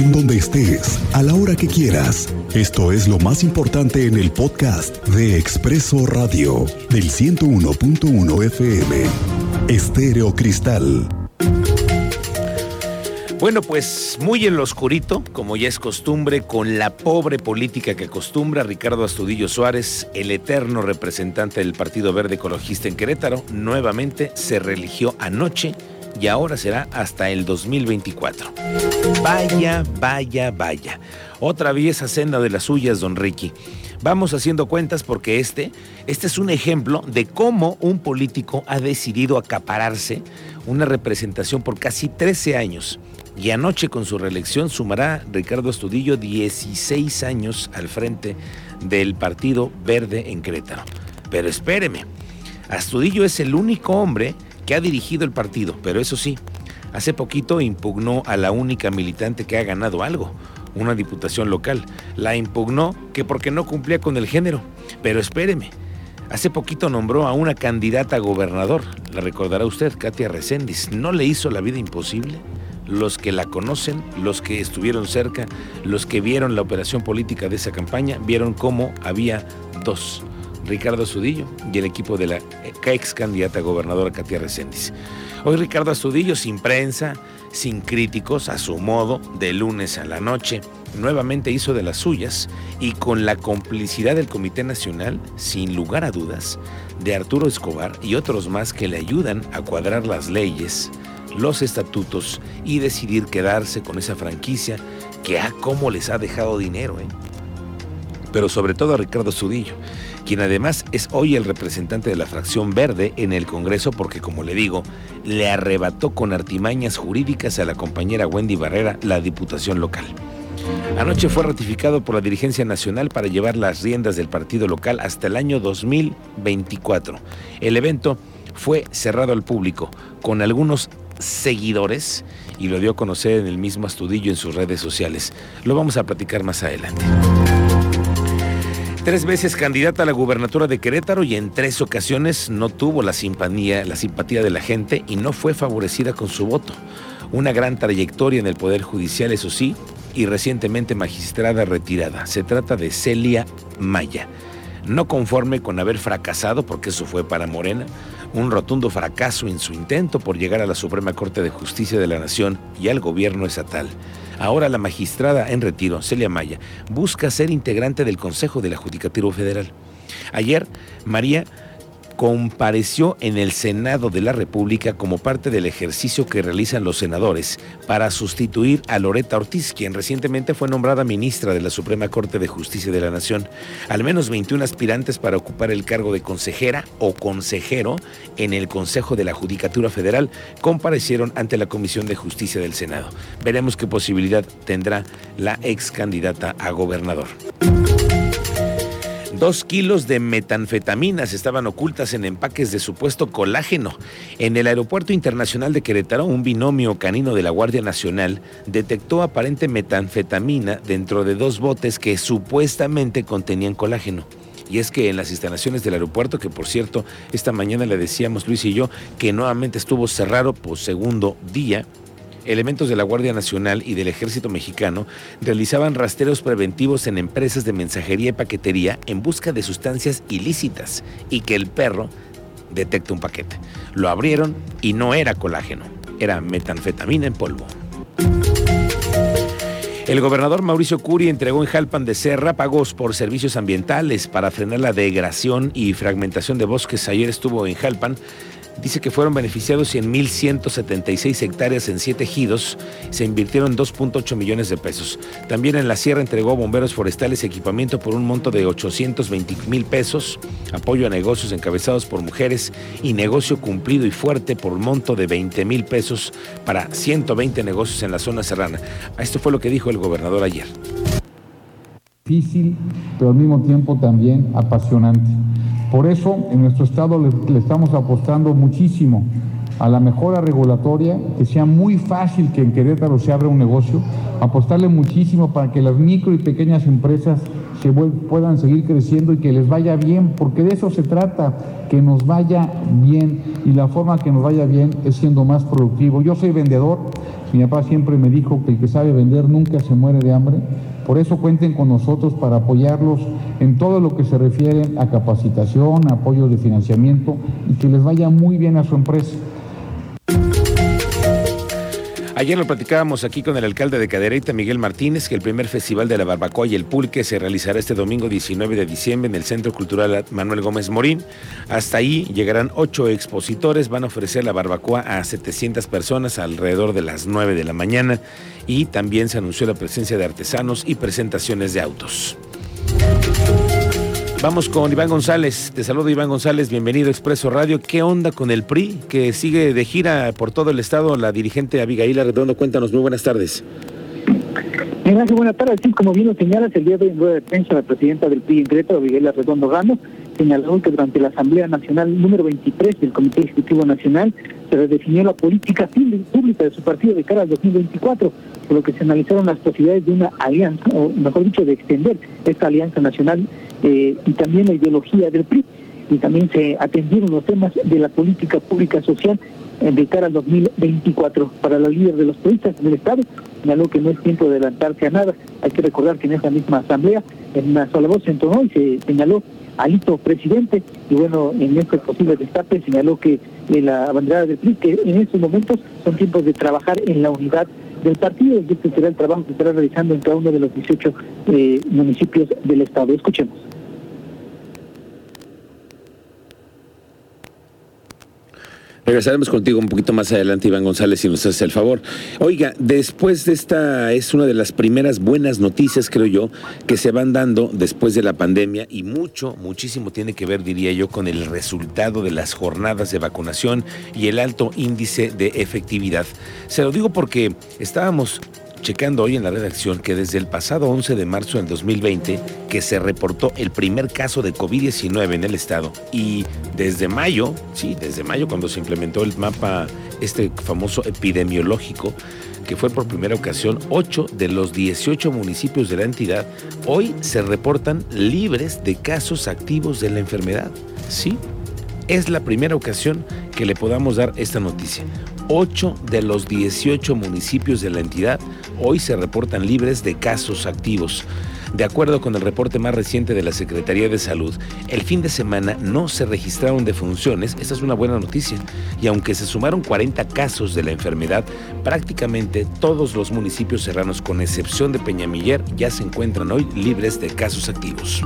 en donde estés, a la hora que quieras. Esto es lo más importante en el podcast de Expreso Radio del 101.1 FM. Estéreo Cristal. Bueno, pues muy en lo oscurito, como ya es costumbre, con la pobre política que acostumbra Ricardo Astudillo Suárez, el eterno representante del Partido Verde Ecologista en Querétaro, nuevamente se religió anoche y ahora será hasta el 2024. Vaya, vaya, vaya. Otra vez senda de las suyas, don Ricky. Vamos haciendo cuentas porque este, este es un ejemplo de cómo un político ha decidido acapararse una representación por casi 13 años y anoche con su reelección sumará Ricardo Astudillo 16 años al frente del Partido Verde en Querétaro. Pero espéreme, Astudillo es el único hombre que ha dirigido el partido, pero eso sí, hace poquito impugnó a la única militante que ha ganado algo, una diputación local. La impugnó que porque no cumplía con el género. Pero espéreme, hace poquito nombró a una candidata a gobernador, la recordará usted, Katia Reséndiz. ¿No le hizo la vida imposible? los que la conocen, los que estuvieron cerca, los que vieron la operación política de esa campaña, vieron cómo había dos, Ricardo Azudillo y el equipo de la ex candidata gobernadora Katia Reséndiz. Hoy Ricardo Azudillo sin prensa, sin críticos, a su modo, de lunes a la noche, nuevamente hizo de las suyas y con la complicidad del Comité Nacional, sin lugar a dudas, de Arturo Escobar y otros más que le ayudan a cuadrar las leyes, los estatutos y decidir quedarse con esa franquicia que a cómo les ha dejado dinero. ¿eh? Pero sobre todo a Ricardo Zudillo, quien además es hoy el representante de la fracción verde en el Congreso porque, como le digo, le arrebató con artimañas jurídicas a la compañera Wendy Barrera la diputación local. Anoche fue ratificado por la dirigencia nacional para llevar las riendas del partido local hasta el año 2024. El evento fue cerrado al público, con algunos seguidores y lo dio a conocer en el mismo Astudillo en sus redes sociales. Lo vamos a platicar más adelante. Tres veces candidata a la gubernatura de Querétaro y en tres ocasiones no tuvo la simpatía, la simpatía de la gente y no fue favorecida con su voto. Una gran trayectoria en el Poder Judicial, eso sí, y recientemente magistrada retirada. Se trata de Celia Maya. No conforme con haber fracasado, porque eso fue para Morena, un rotundo fracaso en su intento por llegar a la Suprema Corte de Justicia de la Nación y al gobierno estatal. Ahora la magistrada en retiro, Celia Maya, busca ser integrante del Consejo del Adjudicativo Federal. Ayer, María compareció en el Senado de la República como parte del ejercicio que realizan los senadores para sustituir a Loreta Ortiz, quien recientemente fue nombrada ministra de la Suprema Corte de Justicia de la Nación. Al menos 21 aspirantes para ocupar el cargo de consejera o consejero en el Consejo de la Judicatura Federal comparecieron ante la Comisión de Justicia del Senado. Veremos qué posibilidad tendrá la ex candidata a gobernador. Dos kilos de metanfetaminas estaban ocultas en empaques de supuesto colágeno. En el Aeropuerto Internacional de Querétaro, un binomio canino de la Guardia Nacional detectó aparente metanfetamina dentro de dos botes que supuestamente contenían colágeno. Y es que en las instalaciones del aeropuerto, que por cierto, esta mañana le decíamos Luis y yo, que nuevamente estuvo cerrado por segundo día, elementos de la Guardia Nacional y del Ejército Mexicano realizaban rastreos preventivos en empresas de mensajería y paquetería en busca de sustancias ilícitas y que el perro detecta un paquete. Lo abrieron y no era colágeno, era metanfetamina en polvo. El gobernador Mauricio Curi entregó en Jalpan de Serra pagos por servicios ambientales para frenar la degradación y fragmentación de bosques. Ayer estuvo en Jalpan dice que fueron beneficiados 100.176 hectáreas en siete ejidos. Se invirtieron 2.8 millones de pesos. También en la sierra entregó bomberos forestales equipamiento por un monto de 820 mil pesos, apoyo a negocios encabezados por mujeres y negocio cumplido y fuerte por un monto de 20 mil pesos para 120 negocios en la zona serrana. Esto fue lo que dijo el gobernador ayer. Difícil, pero al mismo tiempo también apasionante por eso en nuestro estado le, estamos apostando muchísimo a la mejora regulatoria, que sea muy fácil que en Querétaro se abra un negocio, apostarle muchísimo para que las micro y pequeñas empresas se puedan seguir creciendo y que les vaya bien, porque de eso se trata, que nos vaya bien y la forma que nos vaya bien es siendo más productivo. Yo soy vendedor, mi papá siempre me dijo que el que sabe vender nunca se muere de hambre, por eso cuenten con nosotros para apoyarlos en todo lo que se refiere a capacitación, apoyo de financiamiento y que les vaya muy bien a su empresa. Ayer lo platicábamos aquí con el alcalde de Cadereyta, Miguel Martínez, que el primer festival de la barbacoa y el pulque se realizará este domingo 19 de diciembre en el Centro Cultural Manuel Gómez Morín. Hasta ahí llegarán ocho expositores, van a ofrecer la barbacoa a 700 personas alrededor de las 9 de la mañana y también se anunció la presencia de artesanos y presentaciones de autos. Vamos con Iván González. Te saludo Iván González, bienvenido a Expreso Radio. ¿Qué onda con el PRI que sigue de gira por todo el estado? La dirigente Abigail Arredondo, cuéntanos, muy buenas tardes. Gracias, buenas tardes. Sí, como bien lo señalas, el día de rueda de prensa la presidenta del PRI en Greta, Abigail Arredondo Ramos, señaló que durante la Asamblea Nacional número 23 del Comité Ejecutivo Nacional se redefinió la política pública de su partido de cara al 2024, por lo que se analizaron las posibilidades de una alianza, o mejor dicho, de extender esta alianza nacional eh, y también la ideología del PRI. Y también se atendieron los temas de la política pública social eh, de cara al 2024 para la líder de los periodistas del Estado. Señaló que no es tiempo de adelantarse a nada. Hay que recordar que en esa misma asamblea, en una sola voz se entonó y se señaló alito presidente. Y bueno, en este posible destape señaló que eh, la bandera del PRI, que en estos momentos son tiempos de trabajar en la unidad del partido y este será el trabajo que estará realizando en cada uno de los 18 municipios del Estado. Escuchemos. Regresaremos contigo un poquito más adelante, Iván González, si nos hace el favor. Oiga, después de esta, es una de las primeras buenas noticias, creo yo, que se van dando después de la pandemia y mucho, muchísimo tiene que ver, diría yo, con el resultado de las jornadas de vacunación y el alto índice de efectividad. Se lo digo porque estábamos checando hoy en la redacción que desde el pasado 11 de marzo del 2020 que se reportó el primer caso de COVID-19 en el estado y desde mayo, sí, desde mayo cuando se implementó el mapa este famoso epidemiológico que fue por primera ocasión 8 de los 18 municipios de la entidad hoy se reportan libres de casos activos de la enfermedad. Sí, es la primera ocasión que le podamos dar esta noticia. 8 de los 18 municipios de la entidad hoy se reportan libres de casos activos. De acuerdo con el reporte más reciente de la Secretaría de Salud, el fin de semana no se registraron defunciones, esta es una buena noticia, y aunque se sumaron 40 casos de la enfermedad, prácticamente todos los municipios serranos, con excepción de Peñamiller, ya se encuentran hoy libres de casos activos.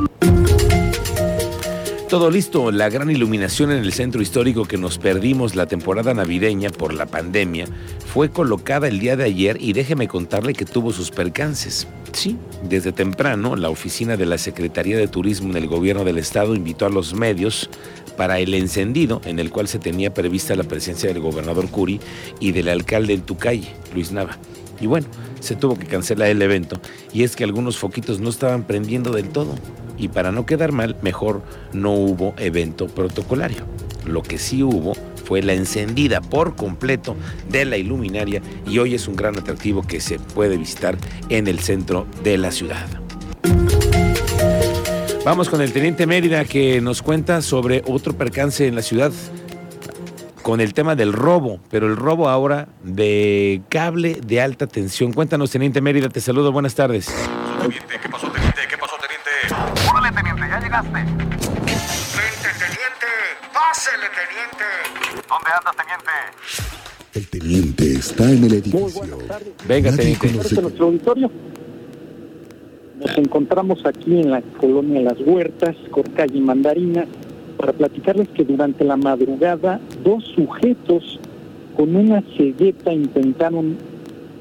Todo listo, la gran iluminación en el centro histórico que nos perdimos la temporada navideña por la pandemia fue colocada el día de ayer y déjeme contarle que tuvo sus percances. Sí, desde temprano la oficina de la Secretaría de Turismo en el gobierno del estado invitó a los medios para el encendido en el cual se tenía prevista la presencia del gobernador Curi y del alcalde en tu calle, Luis Nava. Y bueno, se tuvo que cancelar el evento y es que algunos foquitos no estaban prendiendo del todo y para no quedar mal, mejor no hubo evento protocolario. Lo que sí hubo fue la encendida por completo de la iluminaria y hoy es un gran atractivo que se puede visitar en el centro de la ciudad. Vamos con el teniente Mérida que nos cuenta sobre otro percance en la ciudad con el tema del robo, pero el robo ahora de cable de alta tensión. Cuéntanos, teniente Mérida, te saludo, buenas tardes. ¿Qué pasó, llegaste. Teniente, teniente, pásele, teniente. ¿Dónde andas, teniente? El teniente está en el edificio. Venga, teniente. nuestro auditorio. Nos encontramos aquí en la colonia Las Huertas, con calle Mandarina, para platicarles que durante la madrugada dos sujetos con una cegueta intentaron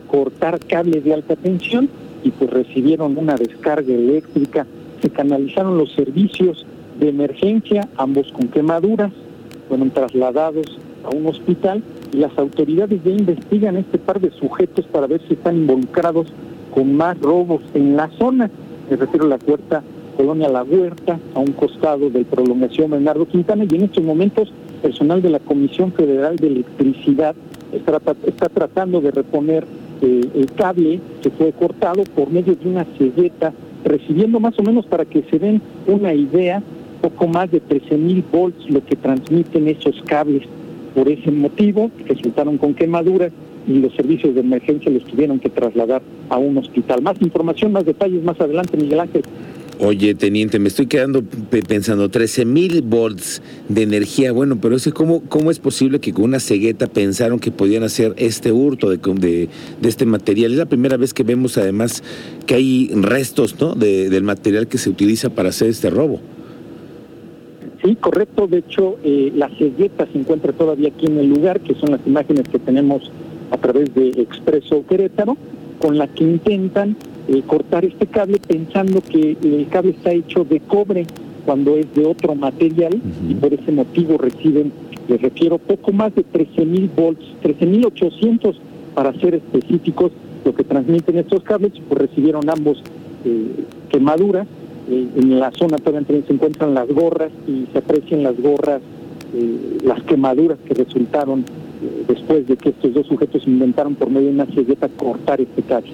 cortar cables de alta tensión y pues recibieron una descarga eléctrica. Se canalizaron los servicios de emergencia, ambos con quemaduras, fueron trasladados a un hospital y las autoridades ya investigan este par de sujetos para ver si están involucrados con más robos en la zona. Me refiero a la puerta Colonia La Huerta, a un costado del prolongación Bernardo Quintana, y en estos momentos personal de la Comisión Federal de Electricidad está, tratando de reponer eh, el cable que fue cortado por medio de una cegueta, recibiendo más o menos para que se den una idea, poco más de 13 mil volts lo que transmiten esos cables. Por ese motivo resultaron con quemaduras y los servicios de emergencia los tuvieron que trasladar a un hospital. Más información, más detalles más adelante, Miguel Ángel. Oye, teniente, me estoy quedando pensando, 13 mil volts de energía, bueno, pero ese, ¿cómo, ¿cómo es posible que con una cegueta pensaron que podían hacer este hurto de, de, de este material? Es la primera vez que vemos además que hay restos ¿no? de, del material que se utiliza para hacer este robo. Sí, correcto. De hecho, eh, la cegueta se encuentra todavía aquí en el lugar, que son las imágenes que tenemos a través de Expreso Querétaro, con la que intentan eh, cortar este cable pensando que el cable está hecho de cobre cuando es de otro material y por ese motivo reciben, les refiero, poco más de 13.000 volts, 13.800 para ser específicos, lo que transmiten estos cables, pues recibieron ambos eh, quemaduras. Eh, en la zona también se encuentran las gorras y se aprecian las gorras, las quemaduras que resultaron después de que estos dos sujetos inventaron por medio de una cegueta cortar este cable.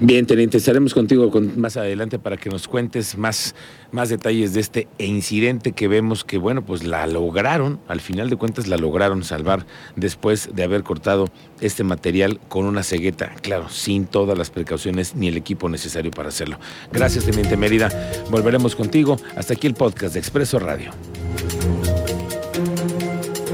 Bien, teniente, estaremos contigo con, más adelante para que nos cuentes más, más detalles de este incidente que vemos que, bueno, pues la lograron, al final de cuentas la lograron salvar después de haber cortado este material con una cegueta, claro, sin todas las precauciones ni el equipo necesario para hacerlo. Gracias, teniente Mérida. Volveremos contigo. Hasta aquí el podcast de Expreso Radio.